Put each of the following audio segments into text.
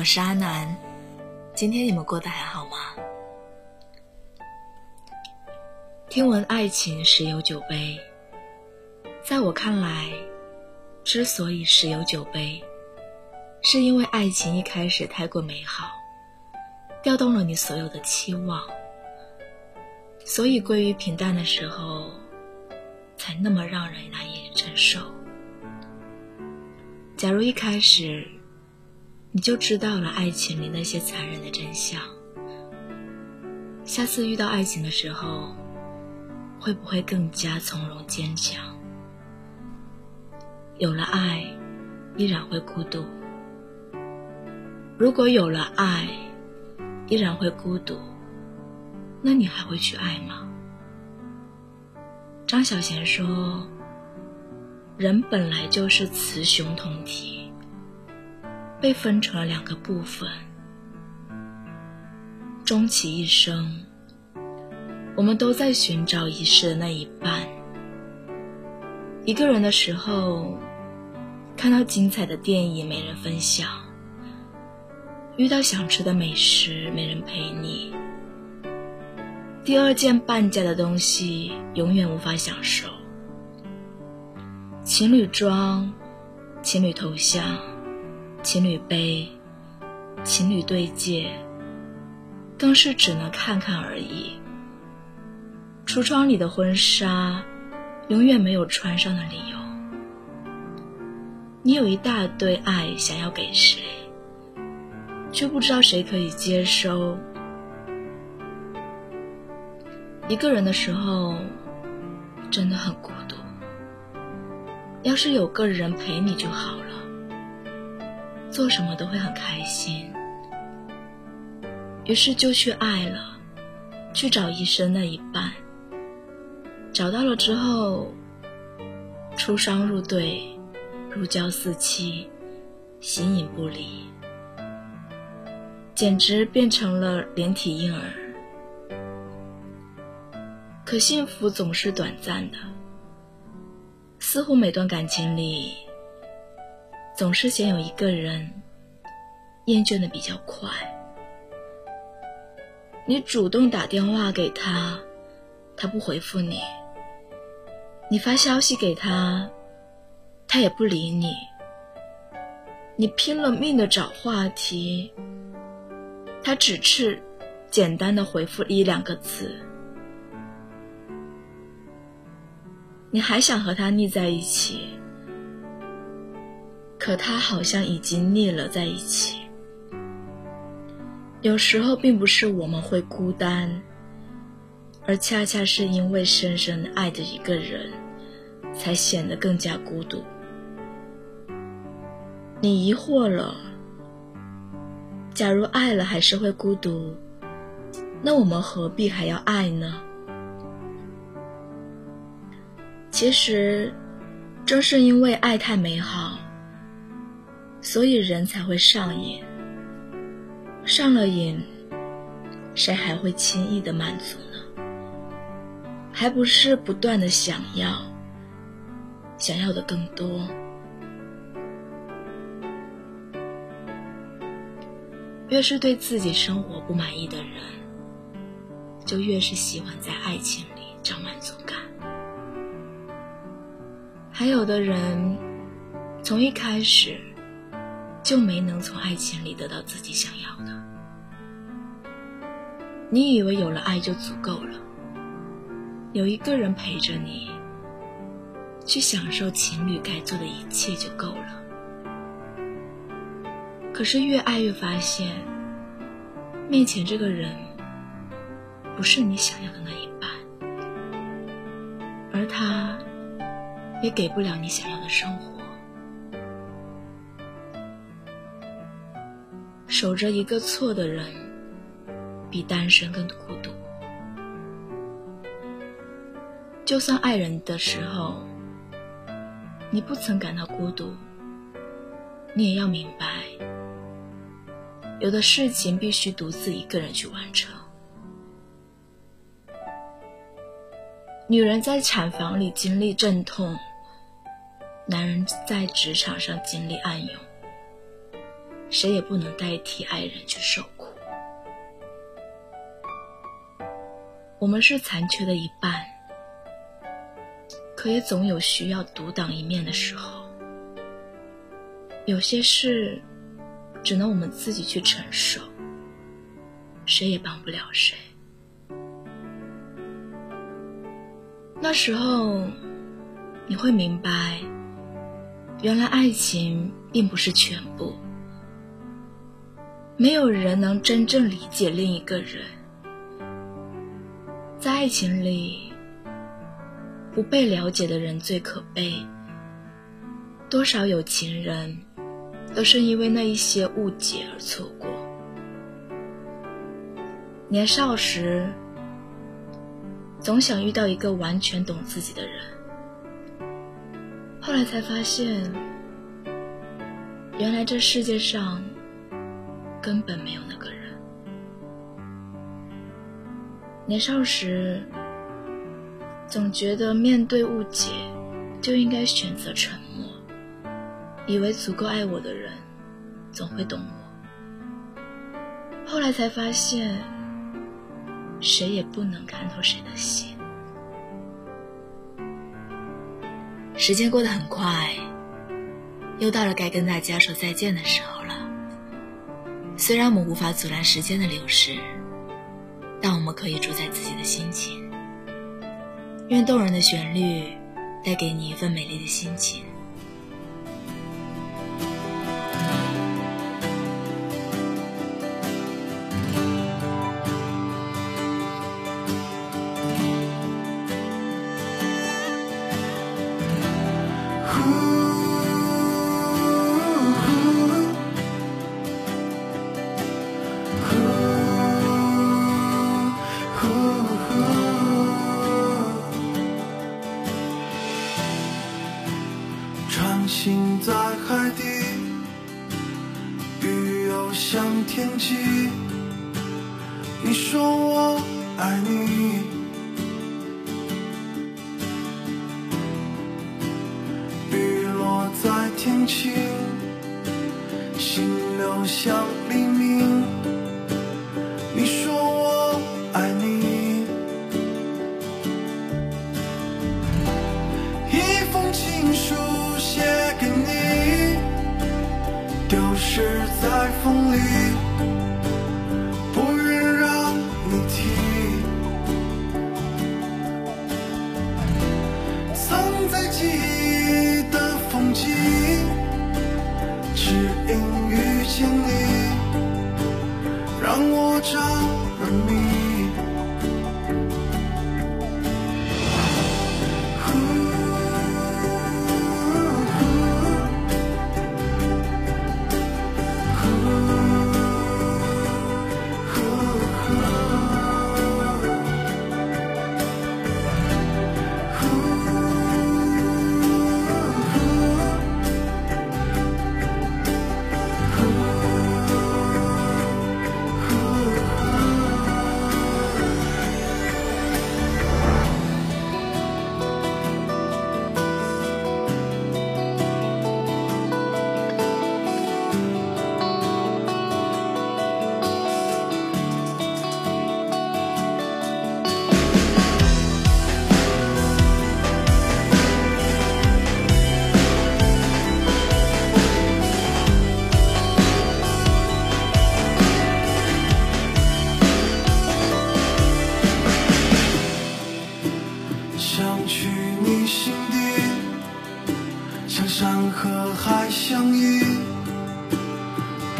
我是阿南，今天你们过得还好吗？听闻爱情十有九悲，在我看来，之所以十有九悲，是因为爱情一开始太过美好，调动了你所有的期望，所以归于平淡的时候，才那么让人难以承受。假如一开始你就知道了爱情里那些残忍的真相，下次遇到爱情的时候，会不会更加从容坚强？有了爱，依然会孤独；如果有了爱，依然会孤独，那你还会去爱吗？张小娴说。人本来就是雌雄同体，被分成了两个部分。终其一生，我们都在寻找遗失的那一半。一个人的时候，看到精彩的电影没人分享，遇到想吃的美食没人陪你，第二件半价的东西永远无法享受。情侣装、情侣头像、情侣杯、情侣对戒，更是只能看看而已。橱窗里的婚纱，永远没有穿上的理由。你有一大堆爱想要给谁，却不知道谁可以接收。一个人的时候，真的很孤独。要是有个人陪你就好了，做什么都会很开心。于是就去爱了，去找一生那一半。找到了之后，出双入对，如胶似漆，形影不离，简直变成了连体婴儿。可幸福总是短暂的。似乎每段感情里，总是先有一个人厌倦的比较快。你主动打电话给他，他不回复你；你发消息给他，他也不理你。你拼了命的找话题，他只是简单的回复一两个字。你还想和他腻在一起，可他好像已经腻了在一起。有时候并不是我们会孤单，而恰恰是因为深深爱着一个人，才显得更加孤独。你疑惑了，假如爱了还是会孤独，那我们何必还要爱呢？其实，正是因为爱太美好，所以人才会上瘾。上了瘾，谁还会轻易的满足呢？还不是不断的想要，想要的更多。越是对自己生活不满意的人，就越是喜欢在爱情里找满足感。还有的人，从一开始就没能从爱情里得到自己想要的。你以为有了爱就足够了，有一个人陪着你，去享受情侣该做的一切就够了。可是越爱越发现，面前这个人不是你想要的那一半，而他。也给不了你想要的生活。守着一个错的人，比单身更孤独。就算爱人的时候，你不曾感到孤独，你也要明白，有的事情必须独自一个人去完成。女人在产房里经历阵痛。男人在职场上经历暗涌，谁也不能代替爱人去受苦。我们是残缺的一半，可也总有需要独当一面的时候。有些事，只能我们自己去承受，谁也帮不了谁。那时候，你会明白，原来爱情并不是全部。没有人能真正理解另一个人，在爱情里，不被了解的人最可悲。多少有情人，都是因为那一些误解而错过。年少时。总想遇到一个完全懂自己的人，后来才发现，原来这世界上根本没有那个人。年少时，总觉得面对误解就应该选择沉默，以为足够爱我的人总会懂我。后来才发现。谁也不能看透谁的心。时间过得很快，又到了该跟大家说再见的时候了。虽然我们无法阻拦时间的流逝，但我们可以主宰自己的心情。愿动人的旋律带给你一份美丽的心情。心你说我爱你，雨落在天晴，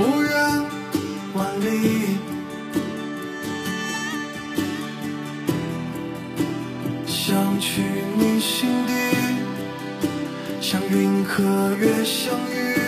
不远万里。想去你心底，像云和月相遇。